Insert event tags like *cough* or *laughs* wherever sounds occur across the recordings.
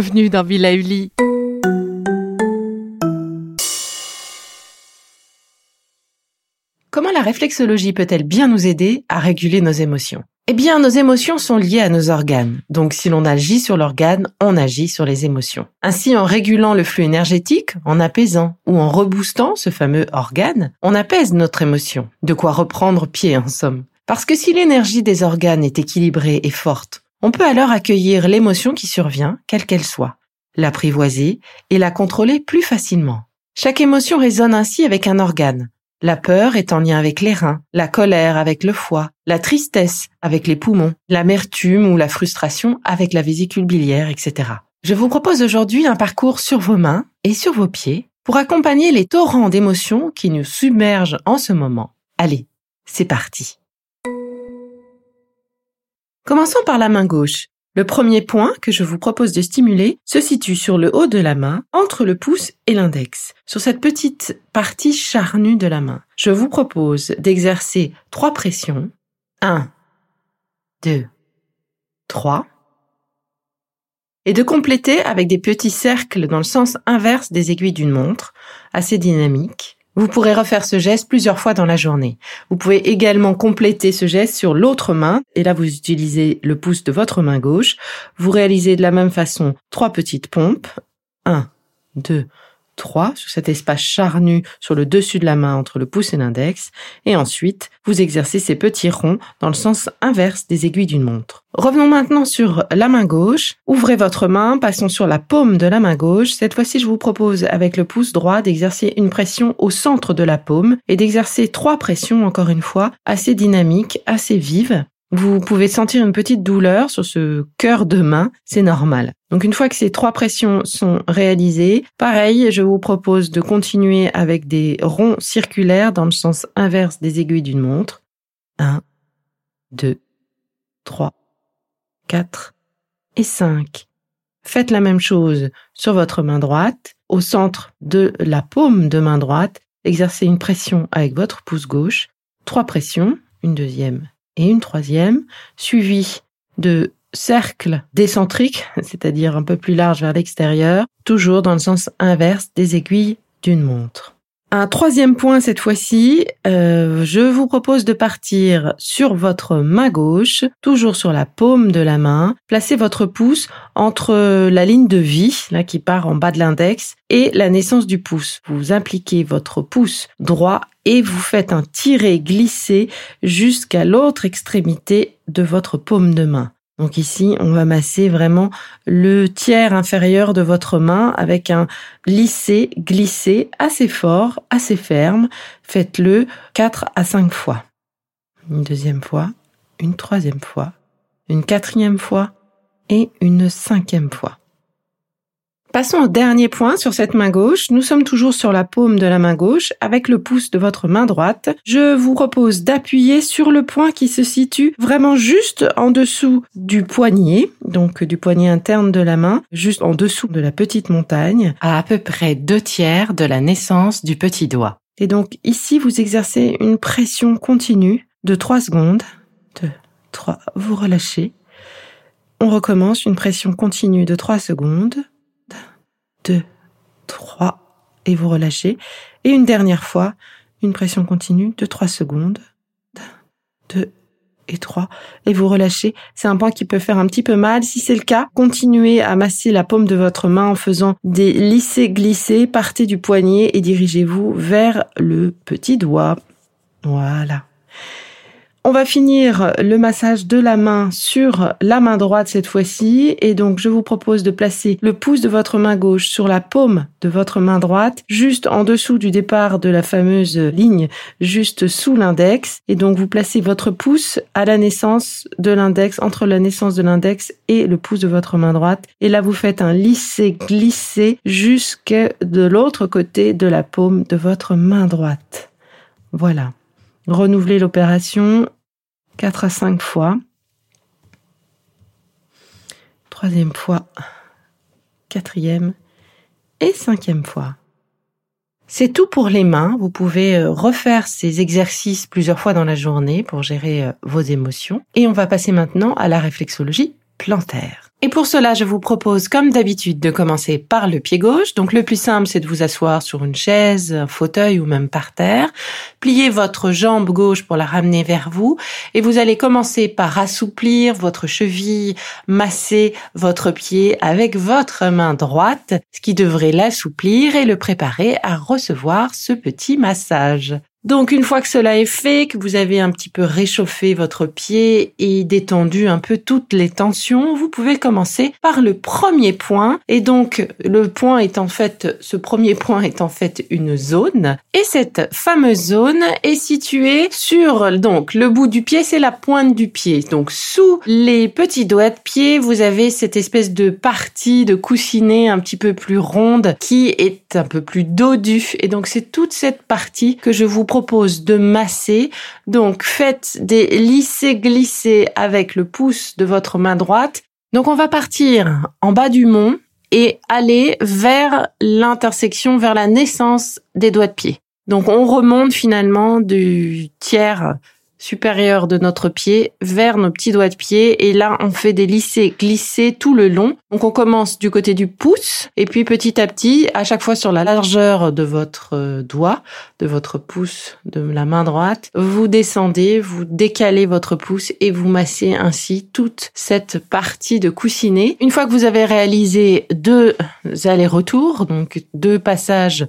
bienvenue dans Villa Uli. Comment la réflexologie peut-elle bien nous aider à réguler nos émotions? Eh bien, nos émotions sont liées à nos organes. Donc, si l'on agit sur l'organe, on agit sur les émotions. Ainsi, en régulant le flux énergétique, en apaisant ou en reboostant ce fameux organe, on apaise notre émotion. De quoi reprendre pied, en somme. Parce que si l'énergie des organes est équilibrée et forte, on peut alors accueillir l'émotion qui survient, quelle qu'elle soit, l'apprivoiser et la contrôler plus facilement. Chaque émotion résonne ainsi avec un organe. La peur est en lien avec les reins, la colère avec le foie, la tristesse avec les poumons, l'amertume ou la frustration avec la vésicule biliaire, etc. Je vous propose aujourd'hui un parcours sur vos mains et sur vos pieds pour accompagner les torrents d'émotions qui nous submergent en ce moment. Allez, c'est parti. Commençons par la main gauche. Le premier point que je vous propose de stimuler se situe sur le haut de la main, entre le pouce et l'index, sur cette petite partie charnue de la main. Je vous propose d'exercer trois pressions. 1, 2, 3. Et de compléter avec des petits cercles dans le sens inverse des aiguilles d'une montre, assez dynamique. Vous pourrez refaire ce geste plusieurs fois dans la journée. Vous pouvez également compléter ce geste sur l'autre main, et là vous utilisez le pouce de votre main gauche. Vous réalisez de la même façon trois petites pompes. 1, 2, 3 sur cet espace charnu sur le dessus de la main entre le pouce et l'index, et ensuite vous exercez ces petits ronds dans le sens inverse des aiguilles d'une montre. Revenons maintenant sur la main gauche. Ouvrez votre main, passons sur la paume de la main gauche. Cette fois-ci, je vous propose avec le pouce droit d'exercer une pression au centre de la paume et d'exercer trois pressions, encore une fois, assez dynamiques, assez vives. Vous pouvez sentir une petite douleur sur ce cœur de main, c'est normal. Donc une fois que ces trois pressions sont réalisées, pareil, je vous propose de continuer avec des ronds circulaires dans le sens inverse des aiguilles d'une montre. 1, 2, 3, 4 et 5. Faites la même chose sur votre main droite. Au centre de la paume de main droite, exercez une pression avec votre pouce gauche. Trois pressions, une deuxième et une troisième, suivie de cercles décentriques, c'est-à-dire un peu plus large vers l'extérieur, toujours dans le sens inverse des aiguilles d'une montre. Un troisième point cette fois-ci, euh, je vous propose de partir sur votre main gauche, toujours sur la paume de la main. Placez votre pouce entre la ligne de vie, là qui part en bas de l'index, et la naissance du pouce. Vous impliquez votre pouce droit et vous faites un tiré glissé jusqu'à l'autre extrémité de votre paume de main. Donc ici, on va masser vraiment le tiers inférieur de votre main avec un lissé, glissé assez fort, assez ferme. Faites-le 4 à 5 fois. Une deuxième fois, une troisième fois, une quatrième fois et une cinquième fois. Passons au dernier point sur cette main gauche. Nous sommes toujours sur la paume de la main gauche avec le pouce de votre main droite. Je vous propose d'appuyer sur le point qui se situe vraiment juste en dessous du poignet, donc du poignet interne de la main, juste en dessous de la petite montagne, à à peu près deux tiers de la naissance du petit doigt. Et donc ici, vous exercez une pression continue de 3 secondes. 2, 3, vous relâchez. On recommence une pression continue de 3 secondes. 2, 3, et vous relâchez. Et une dernière fois, une pression continue de 3 secondes. 2 et 3, et vous relâchez. C'est un point qui peut faire un petit peu mal. Si c'est le cas, continuez à masser la paume de votre main en faisant des lissés-glissés. Partez du poignet et dirigez-vous vers le petit doigt. Voilà. On va finir le massage de la main sur la main droite cette fois-ci. Et donc, je vous propose de placer le pouce de votre main gauche sur la paume de votre main droite, juste en dessous du départ de la fameuse ligne, juste sous l'index. Et donc, vous placez votre pouce à la naissance de l'index, entre la naissance de l'index et le pouce de votre main droite. Et là, vous faites un lisser-glisser jusque de l'autre côté de la paume de votre main droite. Voilà. Renouvelez l'opération 4 à 5 fois. Troisième fois, quatrième et cinquième fois. C'est tout pour les mains. Vous pouvez euh, refaire ces exercices plusieurs fois dans la journée pour gérer euh, vos émotions. Et on va passer maintenant à la réflexologie plantaire. Et pour cela, je vous propose, comme d'habitude, de commencer par le pied gauche. Donc le plus simple, c'est de vous asseoir sur une chaise, un fauteuil ou même par terre. Pliez votre jambe gauche pour la ramener vers vous. Et vous allez commencer par assouplir votre cheville, masser votre pied avec votre main droite, ce qui devrait l'assouplir et le préparer à recevoir ce petit massage. Donc une fois que cela est fait, que vous avez un petit peu réchauffé votre pied et détendu un peu toutes les tensions, vous pouvez commencer par le premier point. Et donc le point est en fait, ce premier point est en fait une zone. Et cette fameuse zone est située sur donc le bout du pied, c'est la pointe du pied. Donc sous les petits doigts de pied, vous avez cette espèce de partie de coussinet un petit peu plus ronde qui est un peu plus dodue. Et donc c'est toute cette partie que je vous propose de masser. Donc faites des lissés glissés avec le pouce de votre main droite. Donc on va partir en bas du mont et aller vers l'intersection, vers la naissance des doigts de pied. Donc on remonte finalement du tiers supérieur de notre pied vers nos petits doigts de pied et là on fait des lissés glissés tout le long. Donc on commence du côté du pouce et puis petit à petit à chaque fois sur la largeur de votre euh, doigt, de votre pouce de la main droite, vous descendez, vous décalez votre pouce et vous massez ainsi toute cette partie de coussinet. Une fois que vous avez réalisé deux allers-retours, donc deux passages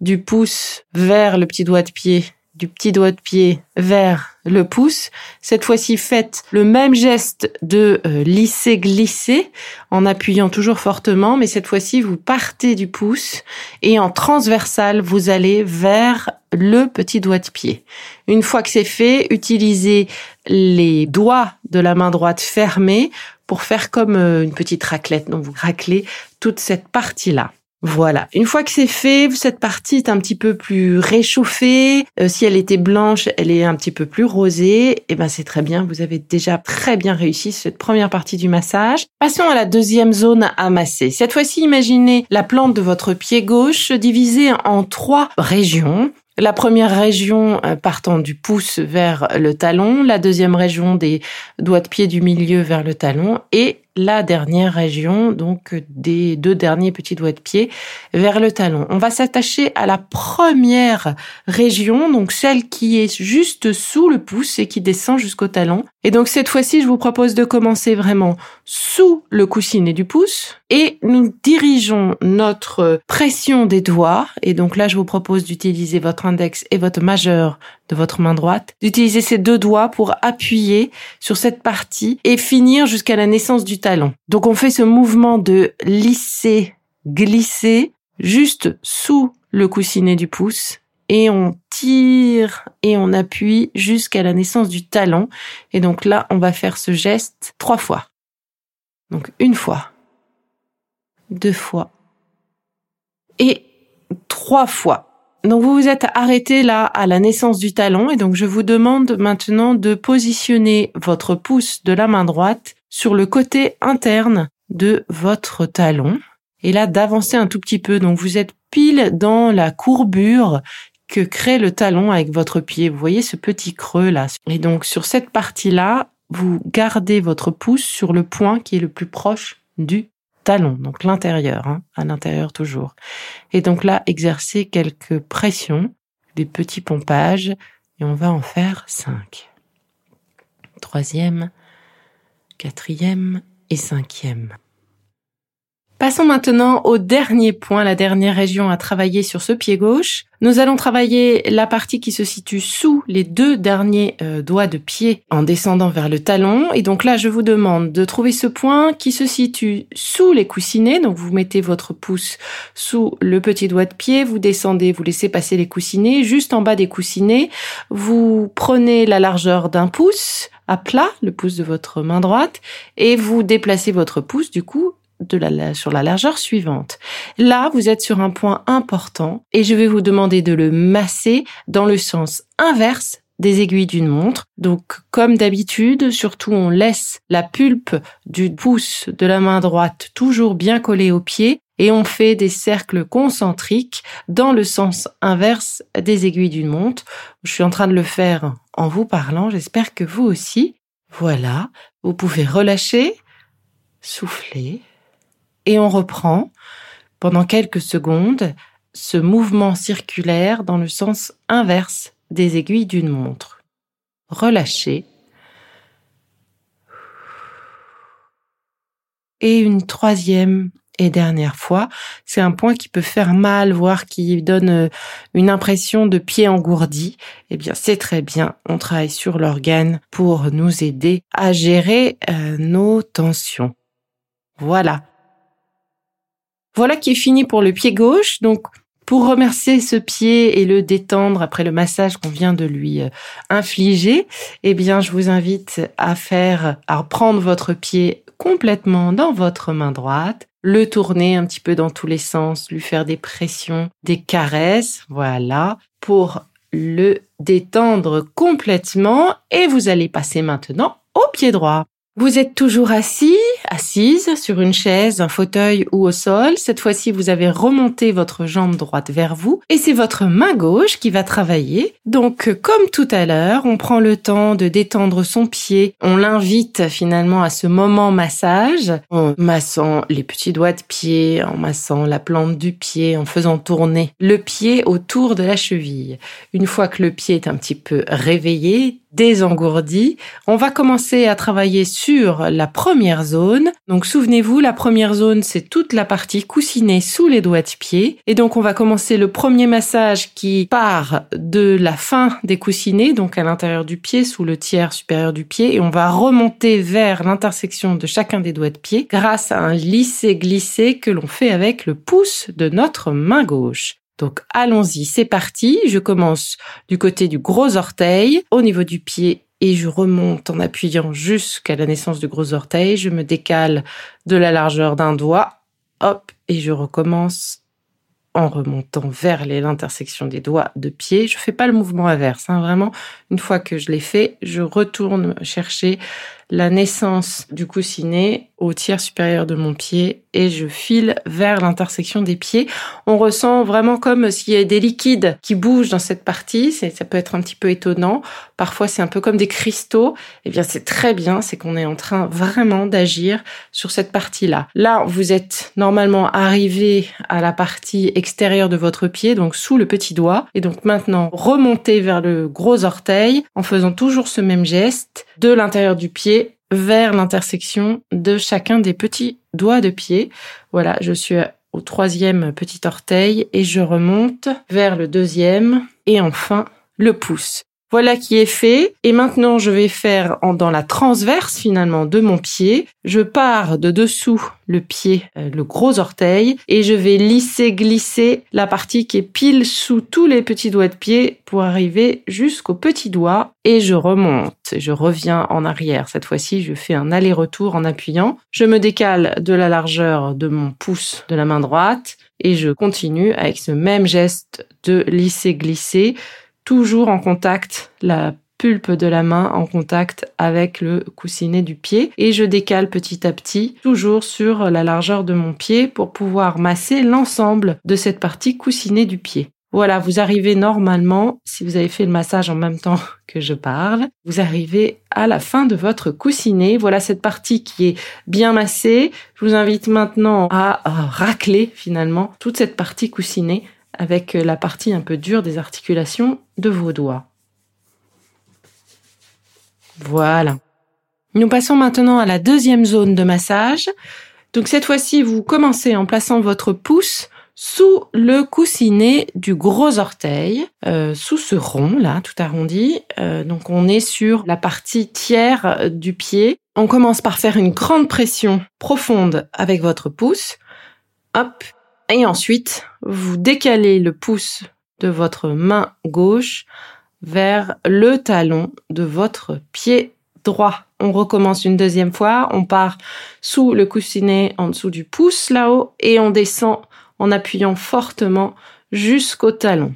du pouce vers le petit doigt de pied du petit doigt de pied vers le pouce. Cette fois-ci, faites le même geste de euh, lisser-glisser en appuyant toujours fortement, mais cette fois-ci, vous partez du pouce et en transversal, vous allez vers le petit doigt de pied. Une fois que c'est fait, utilisez les doigts de la main droite fermés pour faire comme euh, une petite raclette. Donc, vous raclez toute cette partie-là. Voilà. Une fois que c'est fait, cette partie est un petit peu plus réchauffée. Euh, si elle était blanche, elle est un petit peu plus rosée. Et eh ben c'est très bien. Vous avez déjà très bien réussi cette première partie du massage. Passons à la deuxième zone à masser. Cette fois-ci, imaginez la plante de votre pied gauche divisée en trois régions. La première région euh, partant du pouce vers le talon, la deuxième région des doigts de pied du milieu vers le talon et la dernière région, donc des deux derniers petits doigts de pied vers le talon. On va s'attacher à la première région, donc celle qui est juste sous le pouce et qui descend jusqu'au talon. Et donc cette fois-ci, je vous propose de commencer vraiment sous le coussinet du pouce et nous dirigeons notre pression des doigts. Et donc là, je vous propose d'utiliser votre index et votre majeur de votre main droite, d'utiliser ces deux doigts pour appuyer sur cette partie et finir jusqu'à la naissance du talon. Donc on fait ce mouvement de lisser, glisser juste sous le coussinet du pouce et on tire et on appuie jusqu'à la naissance du talon. Et donc là, on va faire ce geste trois fois. Donc une fois, deux fois et trois fois. Donc vous vous êtes arrêté là à la naissance du talon et donc je vous demande maintenant de positionner votre pouce de la main droite sur le côté interne de votre talon et là d'avancer un tout petit peu. Donc vous êtes pile dans la courbure que crée le talon avec votre pied. Vous voyez ce petit creux là. Et donc sur cette partie-là, vous gardez votre pouce sur le point qui est le plus proche du talon, donc l'intérieur, hein, à l'intérieur toujours. Et donc là, exercer quelques pressions, des petits pompages, et on va en faire cinq. Troisième, quatrième et cinquième. Passons maintenant au dernier point, la dernière région à travailler sur ce pied gauche. Nous allons travailler la partie qui se situe sous les deux derniers euh, doigts de pied en descendant vers le talon. Et donc là, je vous demande de trouver ce point qui se situe sous les coussinets. Donc vous mettez votre pouce sous le petit doigt de pied, vous descendez, vous laissez passer les coussinets. Juste en bas des coussinets, vous prenez la largeur d'un pouce à plat, le pouce de votre main droite, et vous déplacez votre pouce du coup de la, sur la largeur suivante. Là, vous êtes sur un point important et je vais vous demander de le masser dans le sens inverse des aiguilles d'une montre. Donc, comme d'habitude, surtout on laisse la pulpe du pouce de la main droite toujours bien collée au pied et on fait des cercles concentriques dans le sens inverse des aiguilles d'une montre. Je suis en train de le faire en vous parlant, j'espère que vous aussi. Voilà, vous pouvez relâcher soufflez et on reprend pendant quelques secondes ce mouvement circulaire dans le sens inverse des aiguilles d'une montre. Relâchez. Et une troisième et dernière fois, c'est un point qui peut faire mal, voire qui donne euh, une impression de pied engourdi. Eh bien, c'est très bien. On travaille sur l'organe pour nous aider à gérer euh, nos tensions. Voilà. Voilà qui est fini pour le pied gauche. Donc, pour remercier ce pied et le détendre après le massage qu'on vient de lui euh, infliger, eh bien, je vous invite à faire, à prendre votre pied complètement dans votre main droite, le tourner un petit peu dans tous les sens, lui faire des pressions, des caresses, voilà, pour le détendre complètement et vous allez passer maintenant au pied droit. Vous êtes toujours assis, assise sur une chaise, un fauteuil ou au sol. Cette fois-ci, vous avez remonté votre jambe droite vers vous et c'est votre main gauche qui va travailler. Donc, comme tout à l'heure, on prend le temps de détendre son pied. On l'invite finalement à ce moment massage en massant les petits doigts de pied, en massant la plante du pied, en faisant tourner le pied autour de la cheville. Une fois que le pied est un petit peu réveillé, désengourdi, on va commencer à travailler sur la première zone. Donc souvenez-vous, la première zone, c'est toute la partie coussinée sous les doigts de pied. Et donc on va commencer le premier massage qui part de la fin des coussinets, donc à l'intérieur du pied, sous le tiers supérieur du pied, et on va remonter vers l'intersection de chacun des doigts de pied grâce à un lisser-glisser que l'on fait avec le pouce de notre main gauche. Donc allons-y, c'est parti. Je commence du côté du gros orteil, au niveau du pied, et je remonte en appuyant jusqu'à la naissance du gros orteil. Je me décale de la largeur d'un doigt, hop, et je recommence en remontant vers l'intersection des doigts de pied. Je fais pas le mouvement inverse, hein, vraiment. Une fois que je l'ai fait, je retourne chercher la naissance du coussinet au tiers supérieur de mon pied et je file vers l'intersection des pieds. On ressent vraiment comme s'il y a des liquides qui bougent dans cette partie. Ça peut être un petit peu étonnant. Parfois, c'est un peu comme des cristaux. Eh bien, c'est très bien. C'est qu'on est en train vraiment d'agir sur cette partie-là. Là, vous êtes normalement arrivé à la partie extérieure de votre pied, donc sous le petit doigt. Et donc maintenant, remontez vers le gros orteil en faisant toujours ce même geste de l'intérieur du pied vers l'intersection de chacun des petits doigts de pied. Voilà, je suis au troisième petit orteil et je remonte vers le deuxième et enfin le pouce. Voilà qui est fait. Et maintenant, je vais faire en, dans la transverse finalement de mon pied. Je pars de dessous le pied, euh, le gros orteil, et je vais lisser, glisser la partie qui est pile sous tous les petits doigts de pied pour arriver jusqu'au petit doigt. Et je remonte. Je reviens en arrière. Cette fois-ci, je fais un aller-retour en appuyant. Je me décale de la largeur de mon pouce de la main droite et je continue avec ce même geste de lisser, glisser toujours en contact, la pulpe de la main en contact avec le coussinet du pied et je décale petit à petit toujours sur la largeur de mon pied pour pouvoir masser l'ensemble de cette partie coussinée du pied. Voilà, vous arrivez normalement, si vous avez fait le massage en même temps *laughs* que je parle, vous arrivez à la fin de votre coussinet. Voilà cette partie qui est bien massée. Je vous invite maintenant à racler finalement toute cette partie coussinée avec la partie un peu dure des articulations de vos doigts. Voilà. Nous passons maintenant à la deuxième zone de massage. Donc cette fois-ci, vous commencez en plaçant votre pouce sous le coussinet du gros orteil, euh, sous ce rond là, tout arrondi. Euh, donc on est sur la partie tiers du pied. On commence par faire une grande pression profonde avec votre pouce. Hop, et ensuite, vous décalez le pouce de votre main gauche vers le talon de votre pied droit. On recommence une deuxième fois. On part sous le coussinet en dessous du pouce là-haut et on descend en appuyant fortement jusqu'au talon.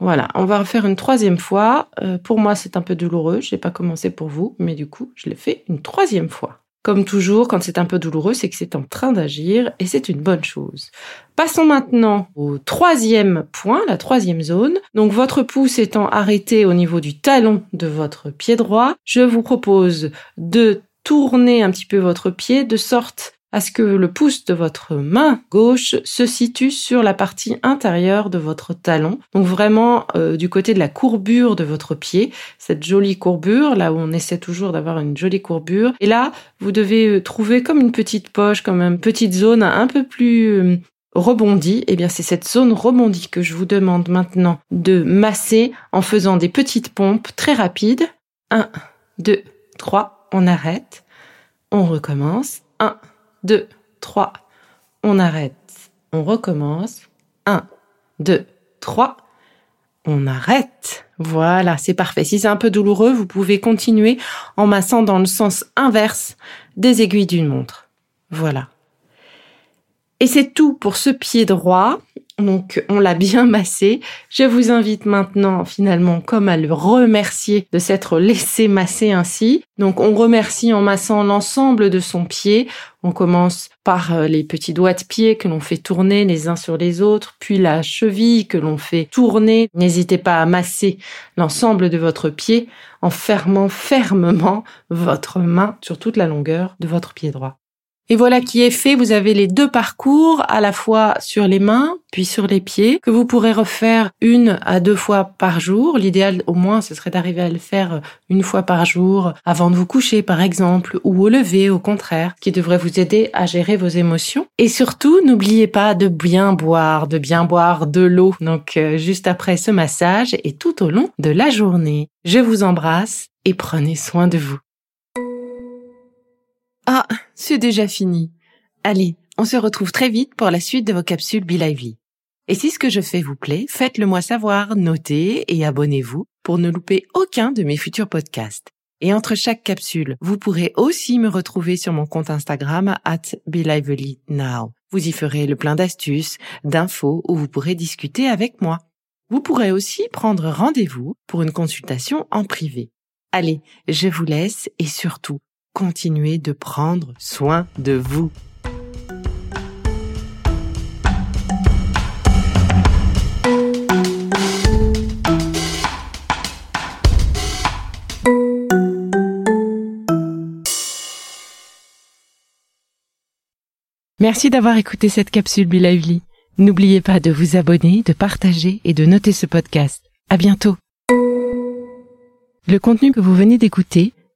Voilà, on va refaire une troisième fois. Euh, pour moi, c'est un peu douloureux. Je n'ai pas commencé pour vous, mais du coup, je l'ai fait une troisième fois. Comme toujours, quand c'est un peu douloureux, c'est que c'est en train d'agir et c'est une bonne chose. Passons maintenant au troisième point, la troisième zone. Donc votre pouce étant arrêté au niveau du talon de votre pied droit, je vous propose de tourner un petit peu votre pied de sorte à ce que le pouce de votre main gauche se situe sur la partie intérieure de votre talon. Donc vraiment euh, du côté de la courbure de votre pied, cette jolie courbure, là où on essaie toujours d'avoir une jolie courbure. Et là, vous devez euh, trouver comme une petite poche, comme une petite zone un peu plus euh, rebondie. Eh bien, c'est cette zone rebondie que je vous demande maintenant de masser en faisant des petites pompes très rapides. 1, 2, 3, on arrête. On recommence. 1, 2, 3, on arrête, on recommence. 1, 2, 3, on arrête. Voilà, c'est parfait. Si c'est un peu douloureux, vous pouvez continuer en massant dans le sens inverse des aiguilles d'une montre. Voilà. Et c'est tout pour ce pied droit. Donc on l'a bien *laughs* massé. Je vous invite maintenant finalement comme à le remercier de s'être laissé masser ainsi. Donc on remercie en massant l'ensemble de son pied. On commence par euh, les petits doigts de pied que l'on fait tourner les uns sur les autres, puis la cheville que l'on fait tourner. N'hésitez pas à masser l'ensemble de votre pied en fermant fermement votre main sur toute la longueur de votre pied droit. Et voilà qui est fait. Vous avez les deux parcours, à la fois sur les mains, puis sur les pieds, que vous pourrez refaire une à deux fois par jour. L'idéal, au moins, ce serait d'arriver à le faire une fois par jour, avant de vous coucher, par exemple, ou au lever, au contraire, qui devrait vous aider à gérer vos émotions. Et surtout, n'oubliez pas de bien boire, de bien boire de l'eau. Donc, euh, juste après ce massage et tout au long de la journée. Je vous embrasse et prenez soin de vous. Ah, c'est déjà fini. Allez, on se retrouve très vite pour la suite de vos capsules Be Lively. Et si ce que je fais vous plaît, faites-le moi savoir, notez et abonnez-vous pour ne louper aucun de mes futurs podcasts. Et entre chaque capsule, vous pourrez aussi me retrouver sur mon compte Instagram at Now. Vous y ferez le plein d'astuces, d'infos où vous pourrez discuter avec moi. Vous pourrez aussi prendre rendez-vous pour une consultation en privé. Allez, je vous laisse et surtout, continuez de prendre soin de vous. Merci d'avoir écouté cette capsule Be. N'oubliez pas de vous abonner, de partager et de noter ce podcast. À bientôt. Le contenu que vous venez d'écouter